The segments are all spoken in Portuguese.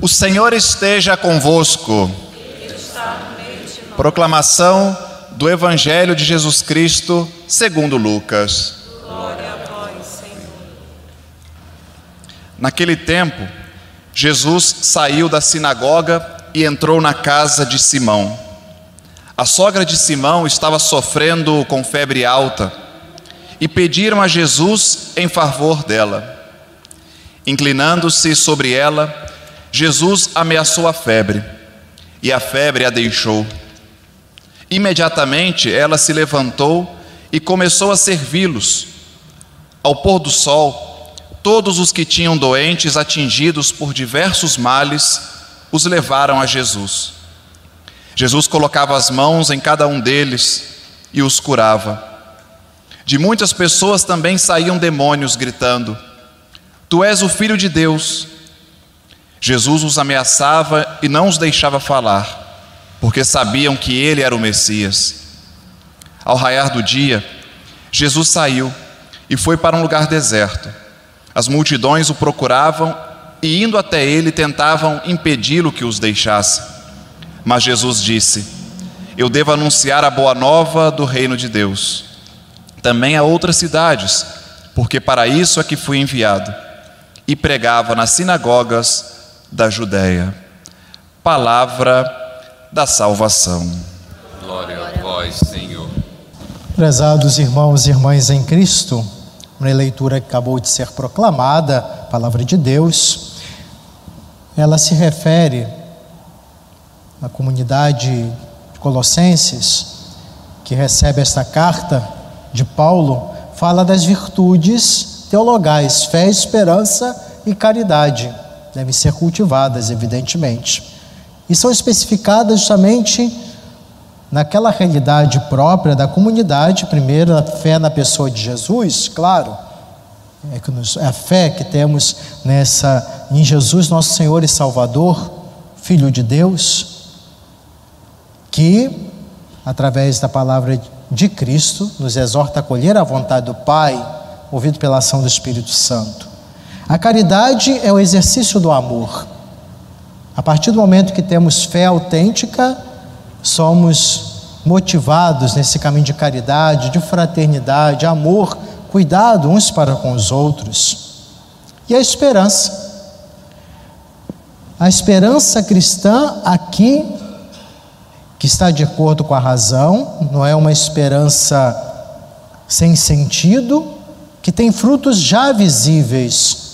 O Senhor esteja convosco. Proclamação do Evangelho de Jesus Cristo, segundo Lucas. Glória a vós, Senhor. Naquele tempo, Jesus saiu da sinagoga e entrou na casa de Simão. A sogra de Simão estava sofrendo com febre alta e pediram a Jesus em favor dela. Inclinando-se sobre ela, Jesus ameaçou a febre, e a febre a deixou. Imediatamente ela se levantou e começou a servi-los. Ao pôr do sol, todos os que tinham doentes atingidos por diversos males os levaram a Jesus. Jesus colocava as mãos em cada um deles e os curava. De muitas pessoas também saíam demônios gritando: Tu és o filho de Deus. Jesus os ameaçava e não os deixava falar, porque sabiam que ele era o Messias. Ao raiar do dia, Jesus saiu e foi para um lugar deserto. As multidões o procuravam e, indo até ele, tentavam impedi-lo que os deixasse. Mas Jesus disse: Eu devo anunciar a boa nova do reino de Deus, também a outras cidades, porque para isso é que fui enviado. E pregava nas sinagogas da Judéia. Palavra da salvação. Glória a vós, Senhor. Prezados irmãos e irmãs em Cristo, uma leitura que acabou de ser proclamada, palavra de Deus, ela se refere à comunidade de Colossenses, que recebe esta carta de Paulo, fala das virtudes teologais, fé, esperança e caridade devem ser cultivadas, evidentemente. E são especificadas justamente naquela realidade própria da comunidade, primeiro a fé na pessoa de Jesus, claro, é, é a fé que temos nessa em Jesus, nosso Senhor e Salvador, Filho de Deus, que através da palavra de Cristo nos exorta a acolher a vontade do Pai, ouvido pela ação do Espírito Santo. A caridade é o exercício do amor. A partir do momento que temos fé autêntica, somos motivados nesse caminho de caridade, de fraternidade, amor, cuidado uns para com os outros. E a esperança. A esperança cristã aqui, que está de acordo com a razão, não é uma esperança sem sentido, que tem frutos já visíveis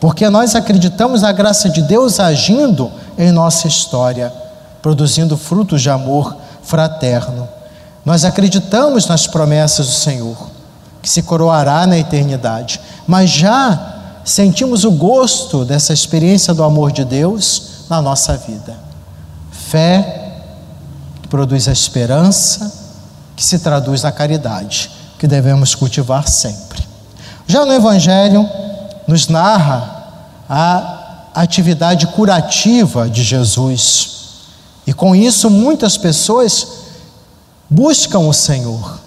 porque nós acreditamos na graça de Deus agindo em nossa história, produzindo frutos de amor fraterno. Nós acreditamos nas promessas do Senhor, que se coroará na eternidade, mas já sentimos o gosto dessa experiência do amor de Deus na nossa vida. Fé que produz a esperança, que se traduz na caridade, que devemos cultivar sempre. Já no Evangelho, nos narra a atividade curativa de Jesus. E com isso, muitas pessoas buscam o Senhor.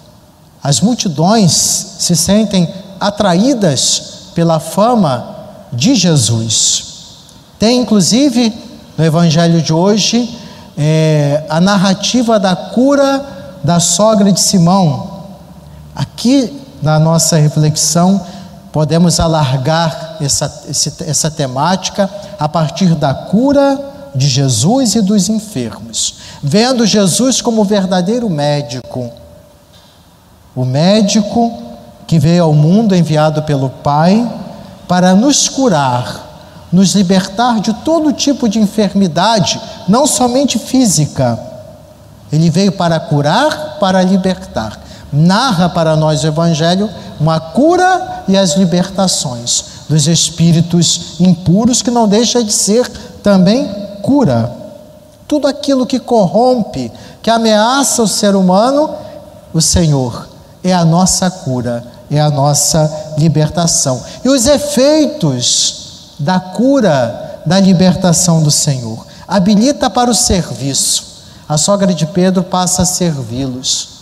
As multidões se sentem atraídas pela fama de Jesus. Tem inclusive no Evangelho de hoje é, a narrativa da cura da sogra de Simão. Aqui na nossa reflexão, podemos alargar essa, essa temática a partir da cura de Jesus e dos enfermos, vendo Jesus como verdadeiro médico, o médico que veio ao mundo enviado pelo Pai para nos curar, nos libertar de todo tipo de enfermidade, não somente física. Ele veio para curar, para libertar. Narra para nós o Evangelho uma cura e as libertações dos espíritos impuros, que não deixa de ser também cura. Tudo aquilo que corrompe, que ameaça o ser humano, o Senhor é a nossa cura, é a nossa libertação. E os efeitos da cura, da libertação do Senhor, habilita para o serviço. A sogra de Pedro passa a servi-los.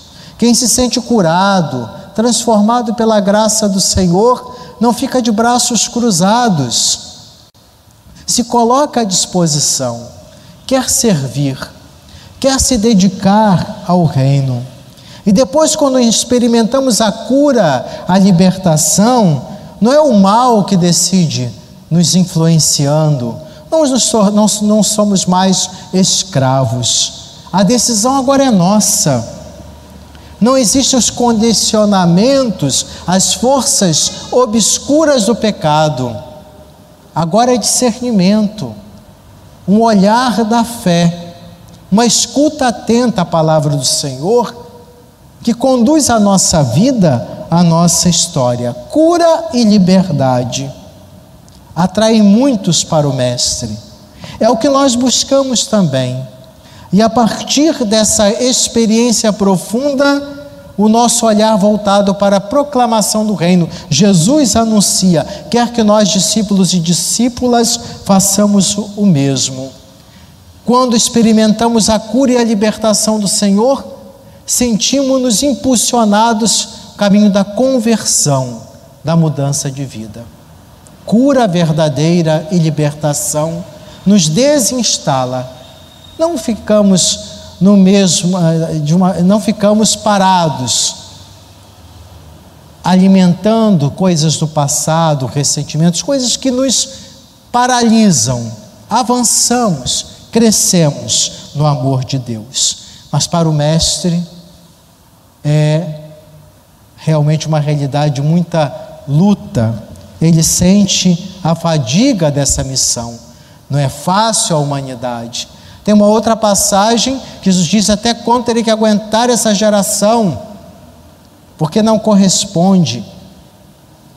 Quem se sente curado, transformado pela graça do Senhor, não fica de braços cruzados. se coloca à disposição, quer servir, quer se dedicar ao reino. E depois, quando experimentamos a cura, a libertação, não é o mal que decide nos influenciando, não, somos mais escravos. A decisão agora é nossa. Não existem os condicionamentos, as forças obscuras do pecado. Agora é discernimento, um olhar da fé, uma escuta atenta à palavra do Senhor que conduz a nossa vida, a nossa história. Cura e liberdade atraem muitos para o Mestre. É o que nós buscamos também. E a partir dessa experiência profunda, o nosso olhar voltado para a proclamação do reino. Jesus anuncia, quer que nós, discípulos e discípulas, façamos o mesmo. Quando experimentamos a cura e a libertação do Senhor, sentimos-nos impulsionados no caminho da conversão, da mudança de vida. Cura verdadeira e libertação nos desinstala. Não ficamos no mesmo, de uma, não ficamos parados, alimentando coisas do passado, ressentimentos, coisas que nos paralisam. Avançamos, crescemos no amor de Deus. Mas para o Mestre é realmente uma realidade de muita luta. Ele sente a fadiga dessa missão. Não é fácil a humanidade tem uma outra passagem que Jesus diz até quando terei que aguentar essa geração, porque não corresponde.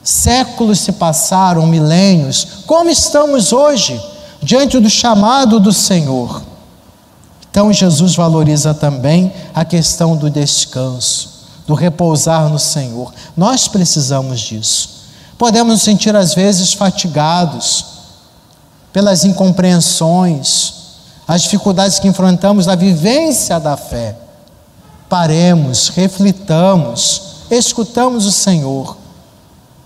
Séculos se passaram, milênios. Como estamos hoje diante do chamado do Senhor? Então Jesus valoriza também a questão do descanso, do repousar no Senhor. Nós precisamos disso. Podemos nos sentir às vezes fatigados pelas incompreensões, as dificuldades que enfrentamos na vivência da fé. Paremos, reflitamos, escutamos o Senhor,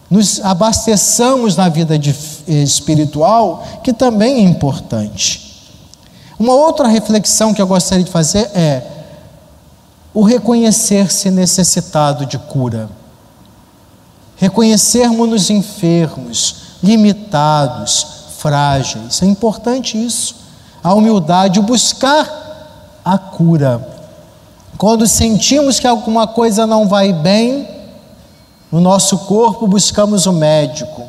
nos abasteçamos na vida de, espiritual, que também é importante. Uma outra reflexão que eu gostaria de fazer é o reconhecer-se necessitado de cura. Reconhecermos-nos enfermos, limitados, frágeis. É importante isso a humildade, o buscar a cura. Quando sentimos que alguma coisa não vai bem no nosso corpo, buscamos o médico,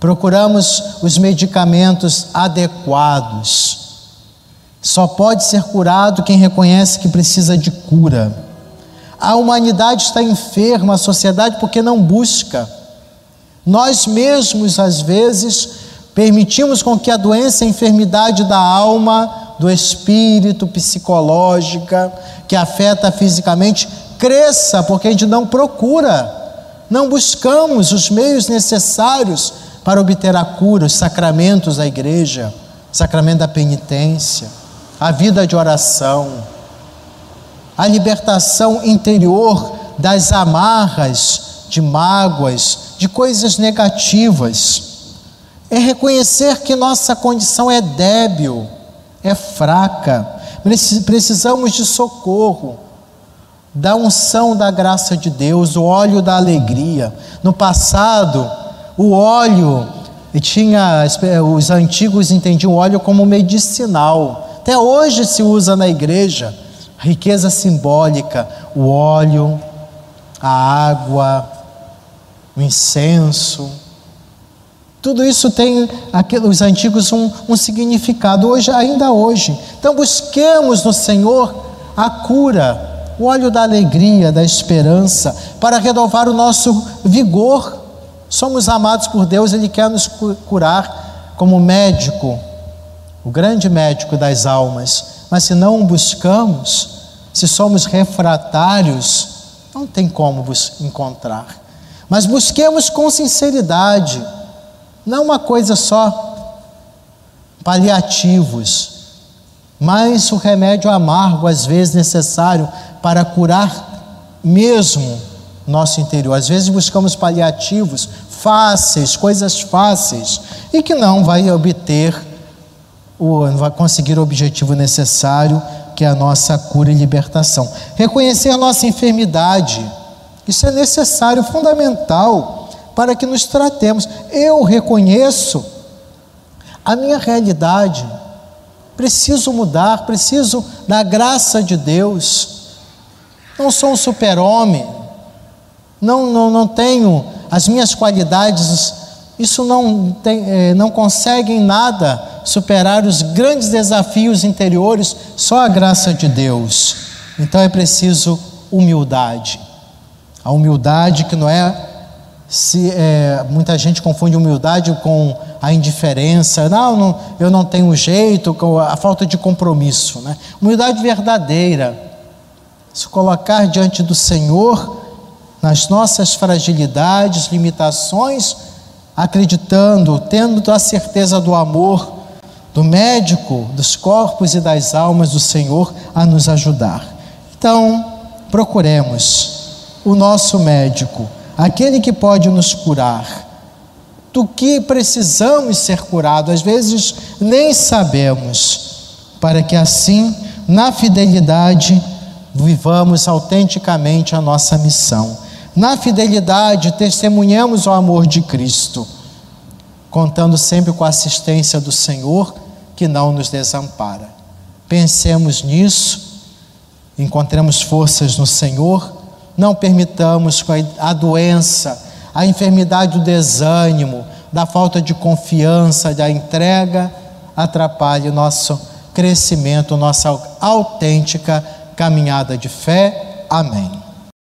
procuramos os medicamentos adequados. Só pode ser curado quem reconhece que precisa de cura. A humanidade está enferma, a sociedade, porque não busca. Nós mesmos, às vezes, Permitimos com que a doença, a enfermidade da alma, do espírito, psicológica, que afeta fisicamente, cresça, porque a gente não procura, não buscamos os meios necessários para obter a cura, os sacramentos da igreja, sacramento da penitência, a vida de oração, a libertação interior das amarras, de mágoas, de coisas negativas é reconhecer que nossa condição é débil, é fraca, precisamos de socorro, da unção da graça de Deus, o óleo da alegria. No passado, o óleo tinha, os antigos entendiam o óleo como medicinal. Até hoje se usa na igreja, riqueza simbólica, o óleo, a água, o incenso tudo isso tem os antigos um, um significado, hoje, ainda hoje. Então busquemos no Senhor a cura, o óleo da alegria, da esperança, para renovar o nosso vigor. Somos amados por Deus, Ele quer nos curar como médico, o grande médico das almas. Mas se não o buscamos, se somos refratários, não tem como encontrar. Mas busquemos com sinceridade não uma coisa só paliativos, mas o remédio amargo, às vezes necessário para curar mesmo nosso interior. Às vezes buscamos paliativos fáceis, coisas fáceis, e que não vai obter vai conseguir o objetivo necessário, que é a nossa cura e libertação. Reconhecer a nossa enfermidade, isso é necessário, fundamental, para que nos tratemos. Eu reconheço a minha realidade, preciso mudar, preciso da graça de Deus. Não sou um super-homem, não, não, não tenho as minhas qualidades, isso não, tem, eh, não consegue em nada superar os grandes desafios interiores, só a graça de Deus. Então é preciso humildade. A humildade que não é se é, muita gente confunde humildade com a indiferença, não, não, eu não tenho jeito, com a falta de compromisso. Né? Humildade verdadeira, se colocar diante do Senhor nas nossas fragilidades, limitações, acreditando, tendo a certeza do amor do médico dos corpos e das almas do Senhor a nos ajudar. Então, procuremos o nosso médico, aquele que pode nos curar. Do que precisamos ser curados, às vezes nem sabemos, para que assim, na fidelidade, vivamos autenticamente a nossa missão. Na fidelidade, testemunhamos o amor de Cristo, contando sempre com a assistência do Senhor que não nos desampara. Pensemos nisso, encontremos forças no Senhor, não permitamos que a doença, a enfermidade do desânimo, da falta de confiança, da entrega, atrapalhe o nosso crescimento, nossa autêntica caminhada de fé. Amém.